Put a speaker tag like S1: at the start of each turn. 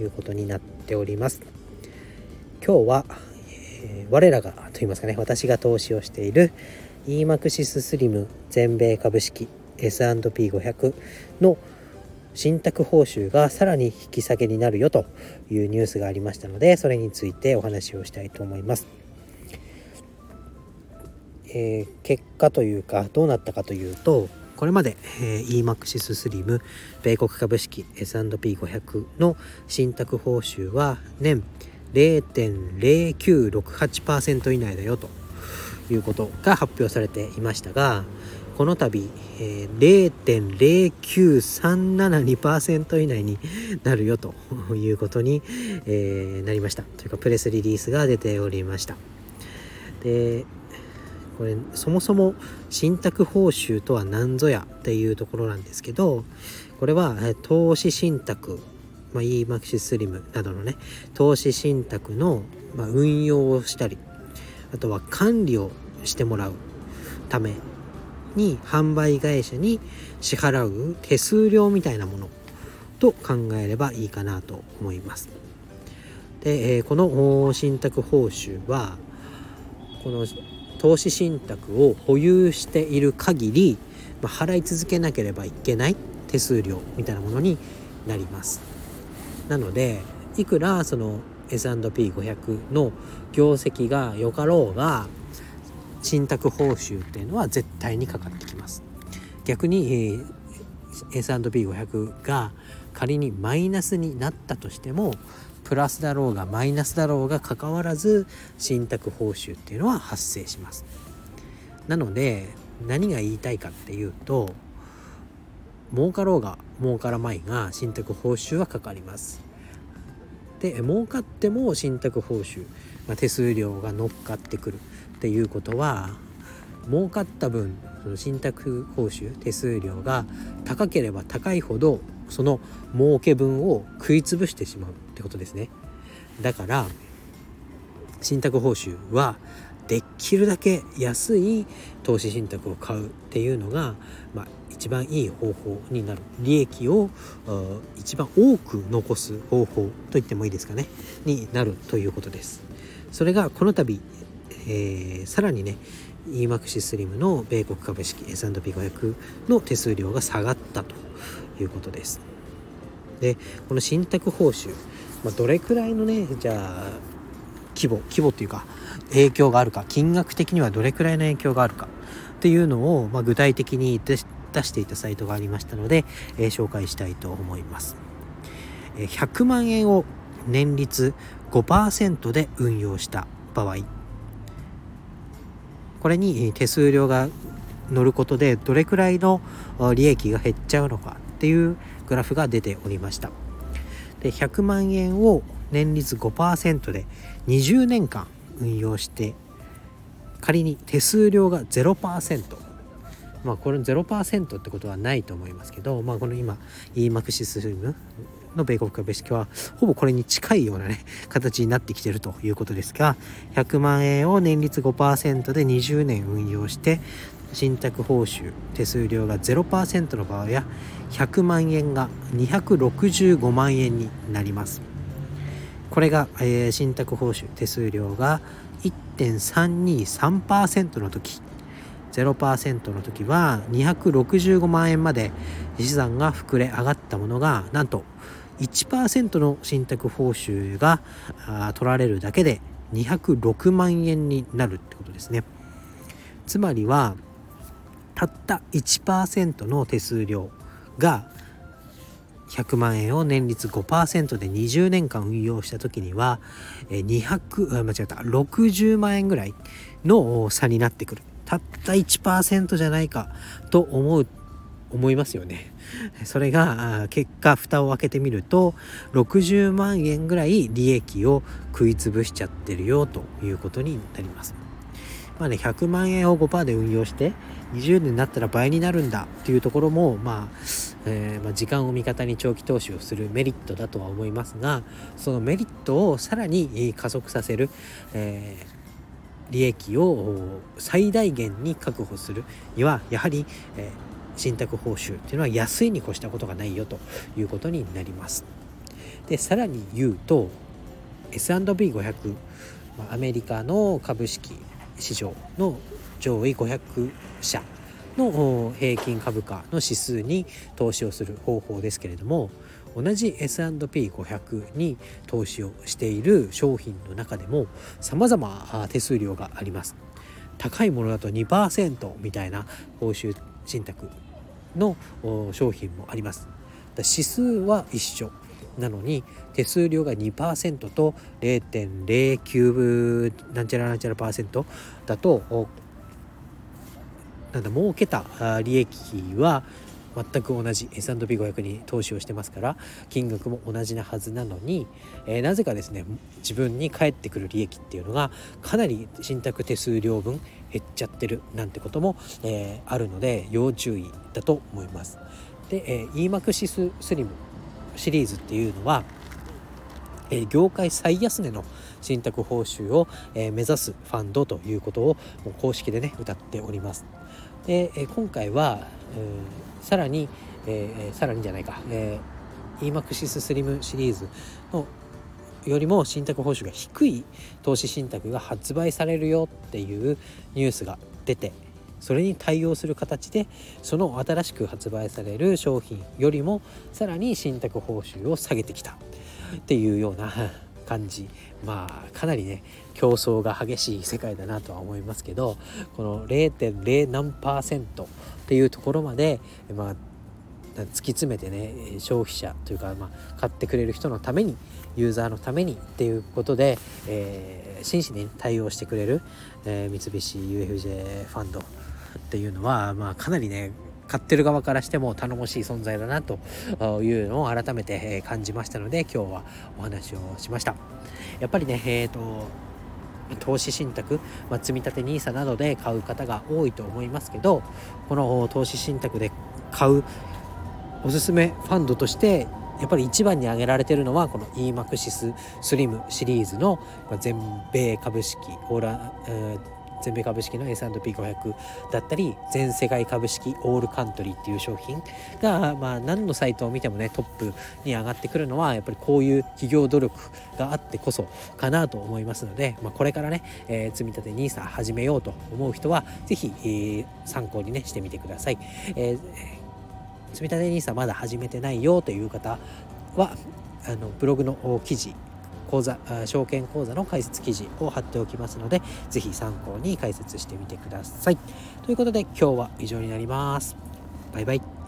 S1: いうことになっております今日は、えー、我らがと言いますかね私が投資をしている EMAXIS スリム全米株式 S&P500 の信託報酬がさらに引き下げになるよというニュースがありましたのでそれについてお話をしたいと思います。えー、結果というかどうなったかというとこれまで、えー、EMAXIS スリム米国株式 S&P500 の信託報酬は年0.0968%以内だよということが発表されていましたがこの度、えー、0.09372%以内になるよということに、え、なりました。というかプレスリリースが出ておりました。でこれそもそも信託報酬とは何ぞやっていうところなんですけどこれは投資信託まあ、EMAXI スリムなどのね投資信託の、ま、運用をしたりあとは管理をしてもらうために販売会社に支払う手数料みたいなものと考えればいいかなと思います。で、この信託報酬はこの投資信託を保有している限り、まあ、払い続けなければいけない手数料みたいなものになります。なのでいくらその S&P500 の業績が良かろうが信託報酬っていうのは絶対にかかってきます逆に、えー、S&P500 が仮にマイナスになったとしてもプラスだろうがマイナスだろうが関わらず信託報酬っていうのは発生します。なので何が言いたいかっていうと儲かろうが儲からまいが信託報酬はかかります。で儲かっても信託報酬、まあ、手数料が乗っかってくるっていうことは儲かった分その信託報酬手数料が高ければ高いほどその儲け分を食い潰してしまうってことですね。だから信託報酬はできるだけ安い投資信託を買うっていうのが、まあ、一番いい方法になる。利益を一番多く残す方法と言ってもいいですかね。になるということです。それがこの度えー、さらにね EMAXI スリムの米国株式 S&P500 の手数料が下がったということです。でこの信託報酬、まあ、どれくらいのねじゃあ規模規模っていうか影響があるか金額的にはどれくらいの影響があるかっていうのを、まあ、具体的に出していたサイトがありましたので、えー、紹介したいと思います。100万円を年率5%で運用した場合これに手数料が乗ることでどれくらいの利益が減っちゃうのかっていうグラフが出ておりました。で100万円を年率5%で20年間運用して仮に手数料が0%まあこれ0%ってことはないと思いますけどまあこの今 EMAXIS スリムの米国株式はほぼこれに近いようなね形になってきてるということですが100万円を年率5%で20年運用して信託報酬手数料が0%の場合や100万円が265万円になります。これが、えー、信託報酬手数料が1.323%の時0%の時は265万円まで資産が膨れ上がったものがなんと1%の信託報酬が取られるだけで206万円になるってことですね。つまりはたった1%の手数料が100万円を年率5%で20年間運用した時には200間違えた60万円ぐらいの差になってくる。たった1%じゃないかと思う思いますよね。それが結果蓋を開けてみると60万円ぐらい利益を食い潰しちゃってるよということになります。まあね100万円を5%で運用して20年になったら倍になるんだっていうところも、まあえー、まあ、時間を味方に長期投資をするメリットだとは思いますがそのメリットをさらに加速させる、えー、利益を最大限に確保するにはやはり、えー信託報酬っていうのは安いに越したことがないよということになります。でさらに言うと S&P500 アメリカの株式市場の上位500社の平均株価の指数に投資をする方法ですけれども同じ S&P500 に投資をしている商品の中でも様々手数料があります。高いものだと2%みたいな報酬信託の商品もあります。指数は一緒。なのに手数料が2%と0.09なんちゃらなんちゃらパーセントだとなんだ儲けた利益は全く同じ S&P500 に投資をしてますから金額も同じなはずなのに、えー、なぜかですね自分に返ってくる利益っていうのがかなり信託手数料分減っちゃってるなんてことも、えー、あるので要注意だと思います。で、えー、EMAXIS スリムシリーズっていうのは、え、業界最安値の信託報酬を、え、目指すファンドということをもう公式でね歌っております。で、え、今回は、さらに、えー、さらにじゃないか、えー、EMAXIS スリムシリーズのよりも信託報酬が低い投資信託が発売されるよっていうニュースが出てそれに対応する形でその新しく発売される商品よりもさらに信託報酬を下げてきたっていうような感じ。まあかなりね競争が激しい世界だなとは思いますけどこの0.0何パーセントっていうところまでまあ突き詰めてね消費者というか、まあ、買ってくれる人のためにユーザーのためにっていうことで、えー、真摯に対応してくれる、えー、三菱 UFJ ファンドっていうのは、まあ、かなりね買ってる側からしても頼もしい存在だなというのを改めて感じましたので今日はお話をしました。やっぱりねえっ、ー、と投資信託、まあ、積立 NISA などで買う方が多いと思いますけどこの投資信託で買うおすすめファンドとしてやっぱり一番に挙げられてるのはこの EMAXIS スリムシリーズの全米株式オーラ、えー全米株式の S&P500 だったり全世界株式オールカントリーっていう商品が、まあ、何のサイトを見てもねトップに上がってくるのはやっぱりこういう企業努力があってこそかなと思いますので、まあ、これからね、えー、積立 NISA 始めようと思う人は是非、えー、参考にねしてみてください。えー積立 NISA まだ始めてないよという方はあのブログの記事口座証券口座の解説記事を貼っておきますので是非参考に解説してみてください。ということで今日は以上になります。バイバイ。